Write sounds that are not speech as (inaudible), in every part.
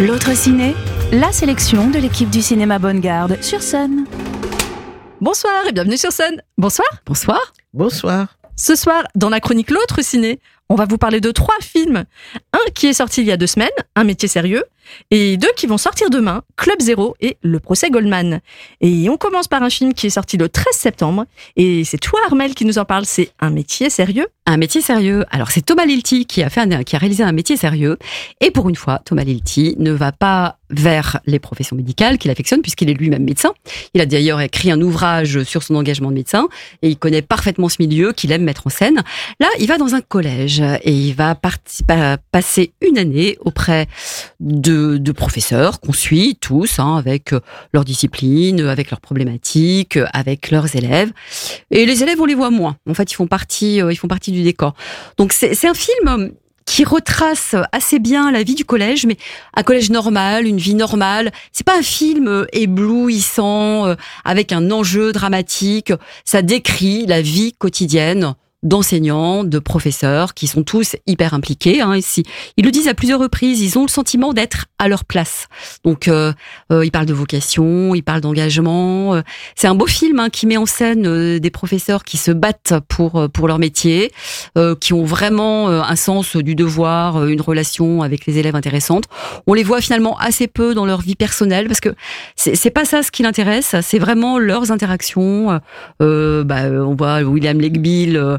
L'autre ciné, la sélection de l'équipe du cinéma Bonne Garde sur scène. Bonsoir et bienvenue sur scène. Bonsoir. Bonsoir. Bonsoir. Ce soir, dans la chronique L'autre ciné, on va vous parler de trois films. Un qui est sorti il y a deux semaines, Un métier sérieux, et deux qui vont sortir demain, Club Zéro et Le procès Goldman. Et on commence par un film qui est sorti le 13 septembre, et c'est toi Armel qui nous en parle, c'est Un métier sérieux. Un métier sérieux. Alors c'est Thomas Lilti qui a qui a réalisé un métier sérieux. Et pour une fois, Thomas Lilti ne va pas vers les professions médicales qu'il affectionne puisqu'il est lui-même médecin. Il a d'ailleurs écrit un ouvrage sur son engagement de médecin et il connaît parfaitement ce milieu qu'il aime mettre en scène. Là, il va dans un collège et il va passer une année auprès de, professeurs qu'on suit tous hein, avec leurs disciplines, avec leurs problématiques, avec leurs élèves. Et les élèves, on les voit moins. En fait, ils font partie, euh, ils font partie du décor. Donc c'est un film qui retrace assez bien la vie du collège, mais un collège normal, une vie normale. C'est pas un film euh, éblouissant euh, avec un enjeu dramatique. Ça décrit la vie quotidienne d'enseignants, de professeurs qui sont tous hyper impliqués. Hein, ici, ils le disent à plusieurs reprises. Ils ont le sentiment d'être à leur place. Donc, euh, euh, ils parlent de vocation, ils parlent d'engagement. Euh, c'est un beau film hein, qui met en scène euh, des professeurs qui se battent pour pour leur métier, qui ont vraiment un sens du devoir, une relation avec les élèves intéressante. On les voit finalement assez peu dans leur vie personnelle parce que c'est pas ça ce qui l'intéresse. C'est vraiment leurs interactions. Bah, on voit William Legbill euh,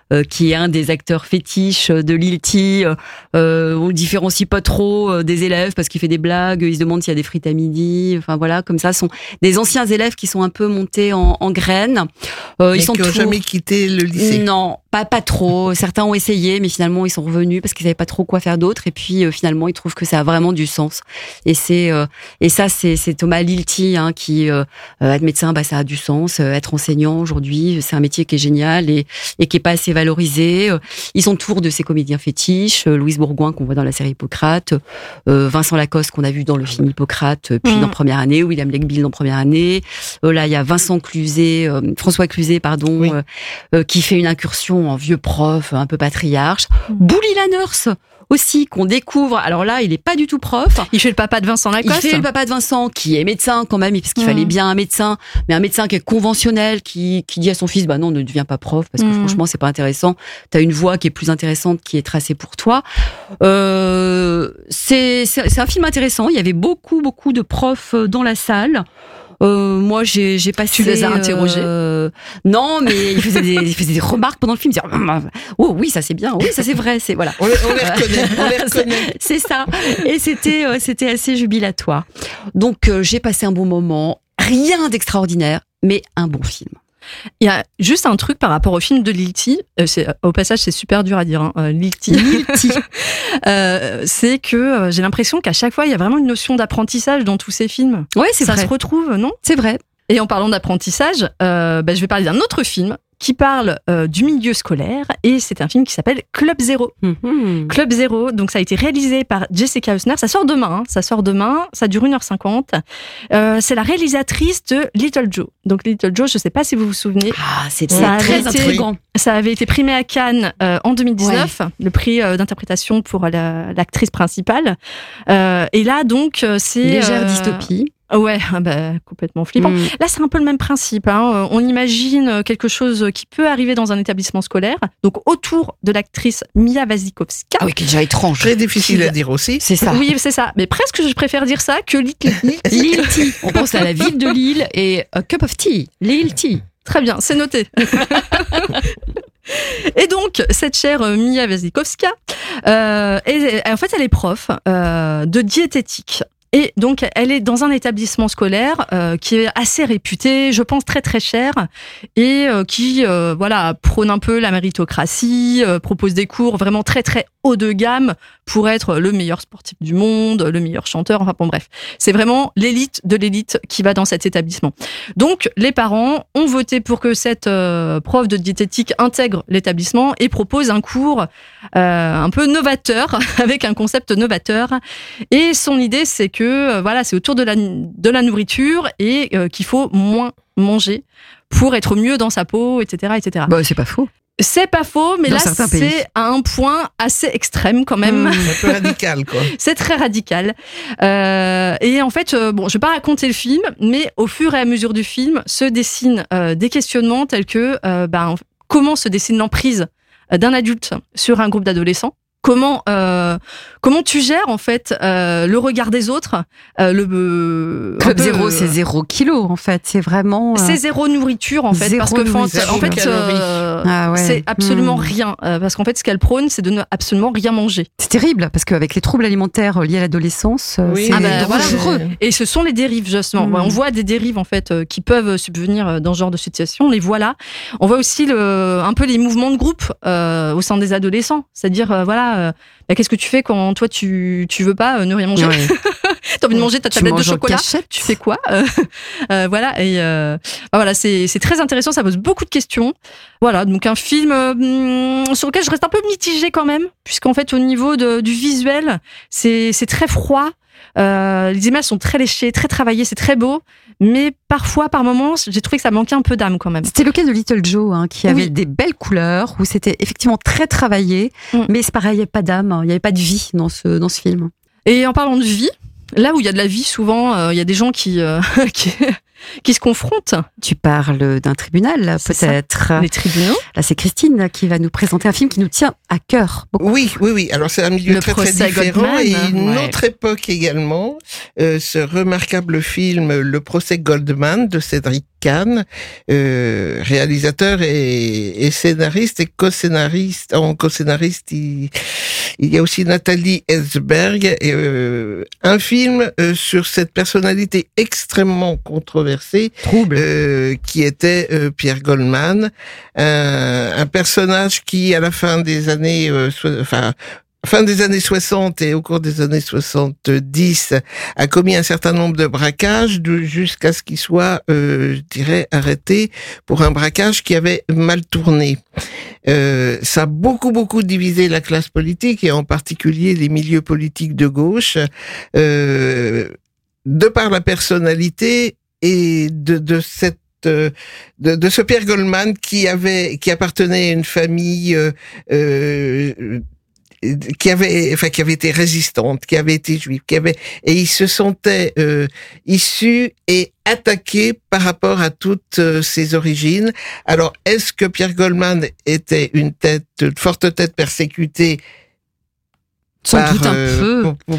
qui est un des acteurs fétiches de Lilti. Euh, on le différencie pas trop euh, des élèves parce qu'il fait des blagues, il se demande s'il y a des frites à midi. Enfin voilà, comme ça, sont des anciens élèves qui sont un peu montés en, en graines. Euh, ils sont qui n'ont jamais quitté le lycée. Non, pas pas trop. Certains ont essayé, mais finalement ils sont revenus parce qu'ils savaient pas trop quoi faire d'autre. Et puis euh, finalement ils trouvent que ça a vraiment du sens. Et c'est et ça c'est c'est Thomas Lilti hein, qui être médecin, bah ça a du sens. être enseignant aujourd'hui, c'est un métier qui est génial et et qui est pas assez valorisé. Euh, ils sont autour de ces comédiens fétiches, euh, Louise Bourgoin qu'on voit dans la série Hippocrate, euh, Vincent Lacoste qu'on a vu dans le film Hippocrate, puis mm. dans Première année, William Legbill dans Première année. là, il y a Vincent Cluzet, François Cluzet, pardon, qui fait une incursion en vieux prof, un peu patriarche. Mm. Bouli la nurse aussi qu'on découvre. Alors là, il n'est pas du tout prof. Il fait le papa de Vincent Lacoste. Il fait le papa de Vincent, qui est médecin quand même, parce qu'il fallait mmh. bien un médecin, mais un médecin qui est conventionnel, qui, qui dit à son fils, bah non, ne deviens pas prof, parce que mmh. franchement, c'est pas intéressant. Tu as une voix qui est plus intéressante, qui est tracée pour toi. Euh, c'est un film intéressant. Il y avait beaucoup, beaucoup de profs dans la salle. Euh, moi, j'ai passé. Tu les as interrogés euh, Non, mais ils faisaient, des, ils faisaient des remarques pendant le film. Dire, oh oui, ça c'est bien. Oui, ça c'est vrai. C'est voilà. On les, on les reconnaît. (laughs) On les reconnaît. c'est ça. Et c'était, euh, c'était assez jubilatoire. Donc, euh, j'ai passé un bon moment. Rien d'extraordinaire, mais un bon film. Il y a juste un truc par rapport au film de Lilti. Euh, au passage, c'est super dur à dire. Hein, euh, Lilti. (laughs) euh, c'est que euh, j'ai l'impression qu'à chaque fois, il y a vraiment une notion d'apprentissage dans tous ces films. Ouais, c'est Ça vrai. se retrouve, non? C'est vrai. Et en parlant d'apprentissage, bah, je vais parler d'un autre film qui parle euh, du milieu scolaire et c'est un film qui s'appelle Club Zéro. Mmh. Club Zéro, donc ça a été réalisé par Jessica Hausner. Ça sort demain, hein, ça sort demain, ça dure 1h50. Euh, c'est la réalisatrice de Little Joe. Donc Little Joe, je sais pas si vous vous souvenez. Ah, c'est très été, intriguant. Ça avait été primé à Cannes euh, en 2019, ouais. le prix d'interprétation pour l'actrice principale. Et là, donc, c'est... Légère dystopie. Ouais, bah, complètement flippant. Mm. Là, c'est un peu le même principe. Hein. On imagine quelque chose qui peut arriver dans un établissement scolaire, donc autour de l'actrice Mia Wasikowska. Ah oui, qui est déjà étrange. Très difficile à dire aussi. C'est ça. Oui, c'est ça. Mais presque, je préfère dire ça que Lille Tea. (laughs) On pense à la ville de Lille et a cup of tea. Lille Tea. Très bien, c'est noté. Et donc, cette chère Mia Wasikowska, euh, est, en fait, elle est prof euh, de diététique. Et donc, elle est dans un établissement scolaire euh, qui est assez réputé, je pense très très cher, et euh, qui euh, voilà prône un peu la méritocratie, propose des cours vraiment très très haut de gamme pour être le meilleur sportif du monde, le meilleur chanteur. Enfin bon, bref, c'est vraiment l'élite de l'élite qui va dans cet établissement. Donc, les parents ont voté pour que cette prof de diététique intègre l'établissement et propose un cours un peu novateur (laughs) avec un concept novateur. Et son idée, c'est que que voilà, c'est autour de la, de la nourriture et euh, qu'il faut moins manger pour être mieux dans sa peau, etc., etc. Bah, c'est pas faux. C'est pas faux, mais là, c'est à un point assez extrême quand même. Mmh, un peu radical, quoi. (laughs) c'est très radical. Euh, et en fait, euh, bon, je vais pas raconter le film, mais au fur et à mesure du film, se dessinent euh, des questionnements tels que ben, comment se dessine l'emprise d'un adulte sur un groupe d'adolescents comment euh, comment tu gères en fait euh, le regard des autres euh, le Club zéro c'est zéro kilo en fait. C'est vraiment c'est zéro nourriture en fait parce que en fait ah c'est absolument hmm. rien parce qu'en fait ce qu'elle prône c'est de ne absolument rien manger. C'est terrible parce qu'avec les troubles alimentaires liés à l'adolescence c'est ah ben, dangereux. et ce sont les dérives justement. Hmm. on voit des dérives en fait qui peuvent subvenir dans ce genre de situation. On les voit là. On voit aussi le, un peu les mouvements de groupe au sein des adolescents. C'est-à-dire voilà euh, bah, qu'est-ce que tu fais quand toi tu tu veux pas euh, ne rien manger? (laughs) T'as envie de manger ta tablette de chocolat? Tu fais quoi? Euh, Voilà et bah, voilà c'est très intéressant, ça pose beaucoup de questions. Voilà donc un film sur lequel je reste un peu mitigée quand même, puisqu'en fait au niveau de, du visuel c'est c'est très froid. Euh, les images sont très léchées, très travaillées, c'est très beau, mais parfois, par moments, j'ai trouvé que ça manquait un peu d'âme quand même. C'était le cas de Little Joe, hein, qui avait des belles couleurs, où c'était effectivement très travaillé, mm. mais c'est pareil, il n'y avait pas d'âme, hein. il n'y avait pas de vie dans ce, dans ce film. Et en parlant de vie, là où il y a de la vie, souvent, euh, il y a des gens qui, euh, (laughs) qui, qui se confrontent. Tu parles d'un tribunal, peut-être. Les tribunaux. Là, c'est Christine qui va nous présenter un film qui nous tient à cœur. Oui, oui, oui. Alors, c'est un milieu très, très différent et une autre époque également. Euh, ce remarquable film, Le procès Goldman de Cédric Kahn, euh, réalisateur et, scénariste et co-scénariste. En co-scénariste, il, y a aussi Nathalie Ellsberg. Et, euh, un film euh, sur cette personnalité extrêmement controversée, Trouble. qui était Pierre Goldman, un, personnage qui, à la fin des années, enfin fin des années 60 et au cours des années 70 a commis un certain nombre de braquages jusqu'à ce qu'il soit, euh, je dirais, arrêté pour un braquage qui avait mal tourné. Euh, ça a beaucoup beaucoup divisé la classe politique et en particulier les milieux politiques de gauche, euh, de par la personnalité et de, de cette de, de, ce Pierre Goldman qui avait qui appartenait à une famille euh, euh qui avait, enfin, qui avait été résistante, qui avait été juive, qui avait, et il se sentait euh, issu et attaqué par rapport à toutes euh, ses origines. Alors, est-ce que Pierre Goldman était une tête, une forte tête persécutée sans par, doute un euh, peu.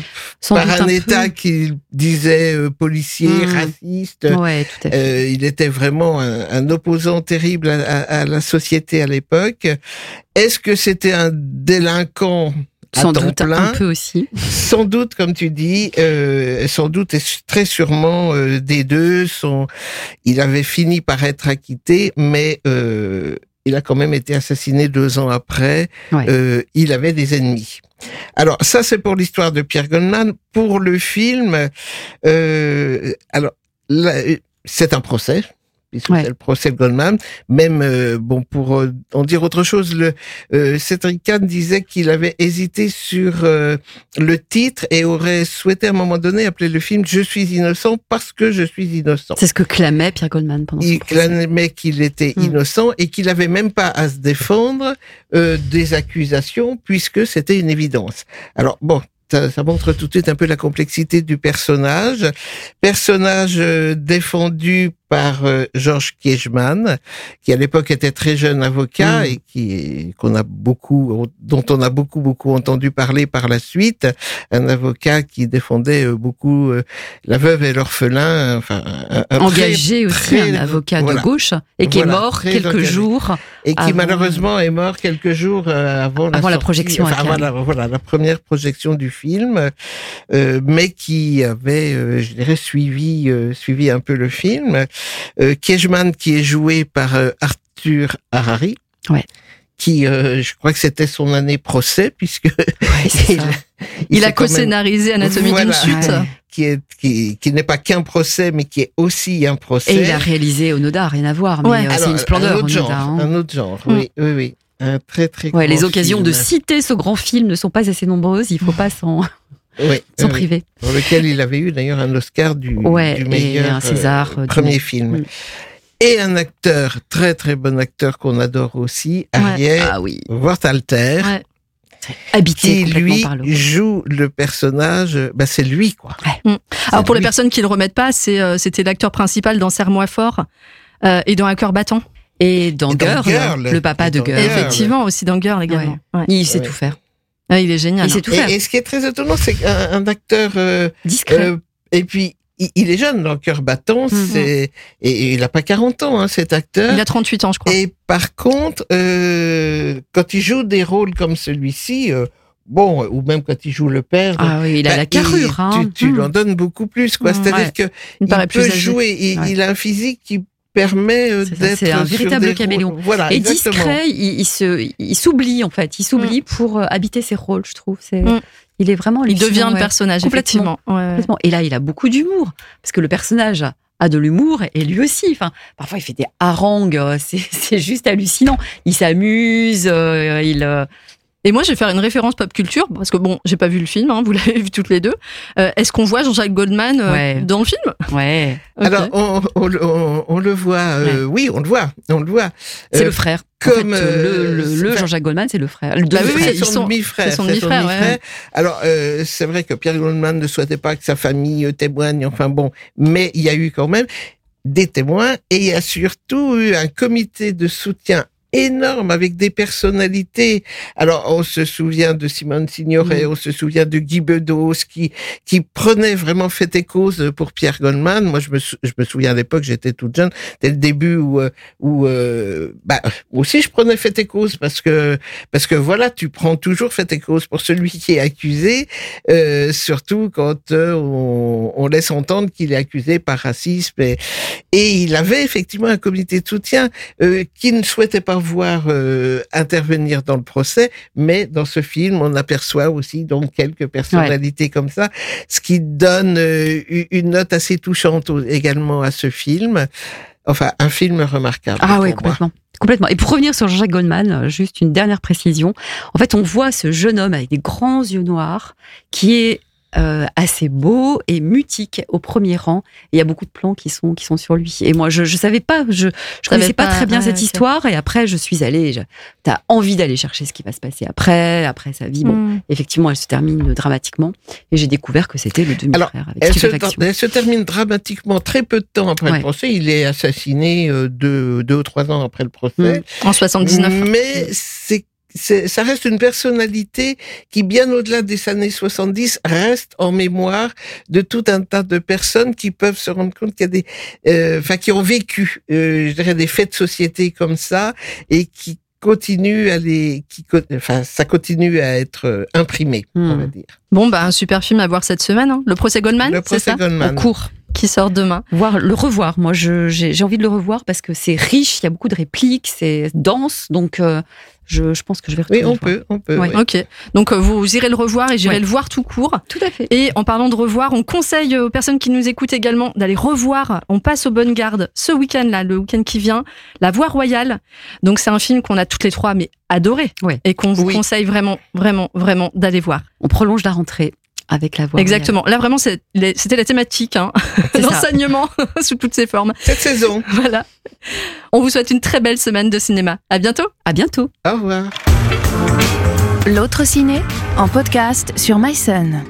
par un, État qui disait euh, policier, mmh. raciste. Ouais, tout à fait. Euh, il était vraiment un, un opposant terrible à, à, la société à l'époque. Est-ce que c'était un délinquant sans doute plein, un peu aussi. (laughs) Sans doute, comme tu dis, euh, sans doute et très sûrement euh, des deux. Sont, il avait fini par être acquitté, mais euh, il a quand même été assassiné deux ans après. Euh, il avait des ennemis. Alors ça, c'est pour l'histoire de Pierre Goldman. Pour le film, euh, alors c'est un procès c'est le procès de Goldman. Même, euh, bon, pour euh, en dire autre chose, le euh, Cédric Kahn disait qu'il avait hésité sur euh, le titre et aurait souhaité à un moment donné appeler le film Je suis innocent parce que je suis innocent. C'est ce que clamait Pierre Goldman pendant Il clamait qu'il était hmm. innocent et qu'il avait même pas à se défendre des accusations puisque c'était une évidence. Alors bon, ça, montre tout de suite un peu la complexité du personnage. Personnage défendu par euh, Georges Kiechman, qui à l'époque était très jeune avocat mm. et qui qu'on a beaucoup, dont on a beaucoup beaucoup entendu parler par la suite, un avocat qui défendait euh, beaucoup euh, la veuve et l'orphelin, enfin engagé aussi, un avocat de gauche et qui est mort quelques jours et qui malheureusement est mort quelques jours avant, avant la, projection. Enfin, voilà, voilà la première projection du film, mais qui avait, je dirais, suivi suivi un peu le film euh, qui est joué par euh, Arthur Harari. Ouais. Qui, euh, je crois que c'était son année procès, puisque (laughs) il, a co-scénarisé Anatomie d'une chute. Qui est qui, qui n'est pas qu'un procès, mais qui est aussi un procès. Et il a réalisé Onoda, rien à voir, mais c'est une splendeur. Un autre genre, hein. un autre genre. Oui, oui, oui. Un très très. Ouais, les occasions de citer ce grand film ne sont pas assez nombreuses. Il faut pas s'en oui, (laughs) son privé. Pour lequel il avait eu d'ailleurs un Oscar du, du meilleur un César euh, premier film. Et un acteur, très très bon acteur qu'on adore aussi, Ariel Ah oui. Wortalter, Ouais. Habité qui lui par le. joue le personnage, bah c'est lui quoi. Alors pour les personnes qui le remettent pas, c'est euh, c'était l'acteur principal dans Serre-moi fort euh, et dans Un cœur battant. Et dans Et dans Girl, Girl. le papa de Girl. Girl. effectivement aussi dans Girl également. Ouais. Il sait Ouais. tout faire. Il est génial. Il sait hein. tout faire. Et, et ce qui est très étonnant, c'est qu'un un acteur euh, Discret. euh, et puis il, il est jeune, dans le cœur battant, Mhm. c'est et, et il a pas 40 ans hein, cet acteur. Il a 38 ans, je crois. Et par contre, euh, quand il joue des rôles comme celui-ci, euh, bon, ou même quand il joue le père, ah oui, il a bah, la carrure. hein. tu, tu lui en donnes beaucoup plus, quoi. Mm, C'est-à-dire ouais. que Il il peut jouer, il, Ouais. il a un physique qui permet euh, d'être c'est un véritable des caméléon. Voilà, Et exactement. discret, il, il se, il s'oublie en fait. Il s'oublie pour euh, habiter ses rôles, je trouve. C'est, Mm. il est vraiment. Il devient le ouais. personnage, Complètement. effectivement. Ouais, ouais. Complètement. Et là, il a beaucoup d'humour parce que le personnage a de l'humour et lui aussi. Enfin, parfois, il fait des harangues. euh, C'est, (laughs) c'est juste hallucinant. Il s'amuse. euh, il. euh, Et moi, je vais faire une référence pop culture parce que bon, j'ai pas vu le film, hein, vous (laughs) l'avez vu toutes les deux. Euh, Est-ce qu'on voit Jean-Jacques Goldman euh, Ouais. dans le film? Ouais. Alors, on, on le- on- on le voit, euh, oui, on le voit, on le voit. C'est Euh, le frère. En comme, fait, euh, le, le, le c'est- Jean-Jacques Goldman, c'est le frère. Le Bah oui, c'est ils son sont- demi-frère. c'est son demi-frère, ouais. Alors, euh, c'est vrai que Pierre Goldman ne souhaitait pas que sa famille euh, témoigne, enfin bon, mais il y a eu quand même des témoins et il y a surtout eu un comité de soutien énorme avec des personnalités. Alors, on se souvient de Simone Signoret, on se souvient de Guy Bedos qui, qui prenait vraiment fait et cause pour Pierre Goldman. Moi, je me, sou- je me souviens à l'époque, j'étais toute jeune, dès le début où, euh, où euh, bah, aussi je prenais fait et cause parce que, parce que voilà, tu prends toujours fait et cause pour celui qui est accusé, euh, surtout quand euh, on, on laisse entendre qu'il est accusé par racisme. Et, et il avait effectivement un comité de soutien euh, qui ne souhaitait pas voir euh, intervenir dans le procès, mais dans ce film, on aperçoit aussi donc quelques personnalités comme ça, ce qui donne euh, une note assez touchante également à ce film. Enfin, un film remarquable. Ah oui, moi. complètement. Complètement. Et pour revenir sur Jean-Jacques Goldman, euh, juste une dernière précision. En fait, on voit ce jeune homme avec des grands yeux noirs qui est euh, assez beau et mutique au premier rang. Et il y a beaucoup de plans qui sont qui sont sur lui. Et moi, je je savais pas, je je connaissais pas, pas, très bien ouais, cette histoire. Et après, je suis allée. je- T'as envie d'aller chercher ce qui va se passer après, après sa vie. Bon, Mm. effectivement, elle se termine dramatiquement. Et j'ai découvert que c'était le demi-frère avec Elle elle se termine dramatiquement très peu de temps après Ouais. le procès. Il est assassiné euh, deux, deux ou trois ans après le procès. En 79. Mais c'est- ça reste une personnalité qui, bien au-delà des années 70, reste en mémoire de tout un tas de personnes qui peuvent se rendre compte qu'il y a des, euh, enfin, qui ont vécu, euh, je dirais, des faits de société comme ça et qui continuent à les, qui, enfin, ça continue à être euh, imprimé, on Hmm. va dire. Bon, bah, un super film à voir cette semaine. hein. Le procès Goldman, Le procès ça? Goldman. En cours. Qui sort demain. voir le revoir. Moi, je- j'ai j'ai envie de le revoir parce que c'est riche, il y a beaucoup de répliques, c'est dense, donc euh, je, je pense que je vais Oui, retourner on le voir. peut, on peut. Ouais. oui. Ok. Donc, euh, vous irez le revoir et j'irai Ouais. le voir tout court. Tout à fait. Et en parlant de revoir, on conseille aux personnes qui nous écoutent également d'aller revoir. On passe aux bonnes gardes ce week-end là, le week-end qui vient, La Voix Royale. Donc c'est un film qu'on a toutes les trois mais adoré Ouais. et qu'on vous Oui. conseille vraiment, vraiment, vraiment d'aller voir. On prolonge la rentrée avec la voix. Exactement. Là vraiment c'était la thématique, hein. (laughs) L'enseignement (laughs) sous toutes ses formes. Cette saison. (laughs) Voilà. On vous souhaite une très belle semaine de cinéma. À bientôt. À bientôt. Au revoir. L'autre ciné en podcast sur MySun.